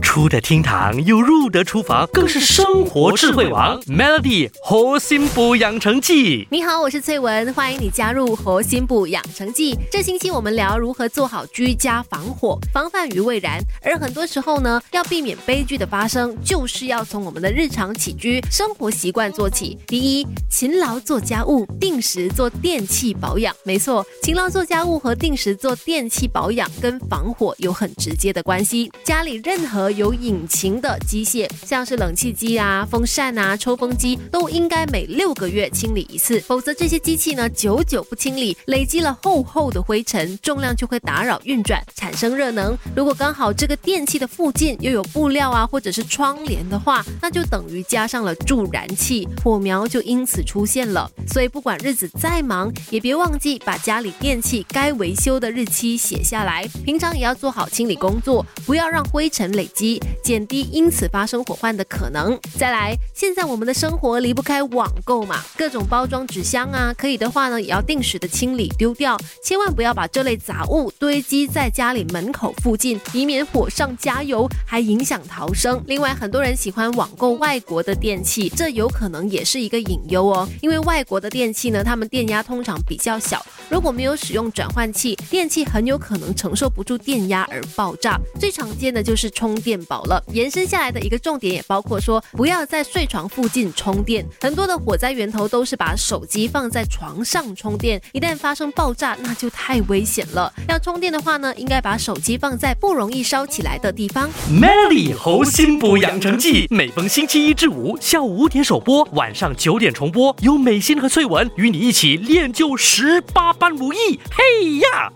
出得厅堂又入得厨房，更是生活智慧王。Melody 核心补养成记，你好，我是翠文，欢迎你加入核心补养成记。这星期我们聊如何做好居家防火，防范于未然。而很多时候呢，要避免悲剧的发生，就是要从我们的日常起居生活习惯做起。第一，勤劳做家务，定时做电器保养。没错，勤劳做家务和定时做电器保养跟防火有很直接的关系。家里任何有引擎的机械，像是冷气机啊、风扇啊、抽风机，都应该每六个月清理一次，否则这些机器呢，久久不清理，累积了厚厚的灰尘，重量就会打扰运转，产生热能。如果刚好这个电器的附近又有布料啊，或者是窗帘的话，那就等于加上了助燃器，火苗就因此出现了。所以不管日子再忙，也别忘记把家里电器该维修的日期写下来，平常也要做好清理工作，不要让灰尘累积。减低因此发生火患的可能。再来，现在我们的生活离不开网购嘛，各种包装纸箱啊，可以的话呢，也要定时的清理丢掉，千万不要把这类杂物堆积在家里门口附近，以免火上加油，还影响逃生。另外，很多人喜欢网购外国的电器，这有可能也是一个隐忧哦，因为外国的电器呢，它们电压通常比较小，如果没有使用转换器，电器很有可能承受不住电压而爆炸。最常见的就是充电。宝了，延伸下来的一个重点也包括说，不要在睡床附近充电。很多的火灾源头都是把手机放在床上充电，一旦发生爆炸，那就太危险了。要充电的话呢，应该把手机放在不容易烧起来的地方。Melody 猴心补养成记，每逢星期一至五下午五点首播，晚上九点重播，由美心和翠文与你一起练就十八般武艺。嘿呀！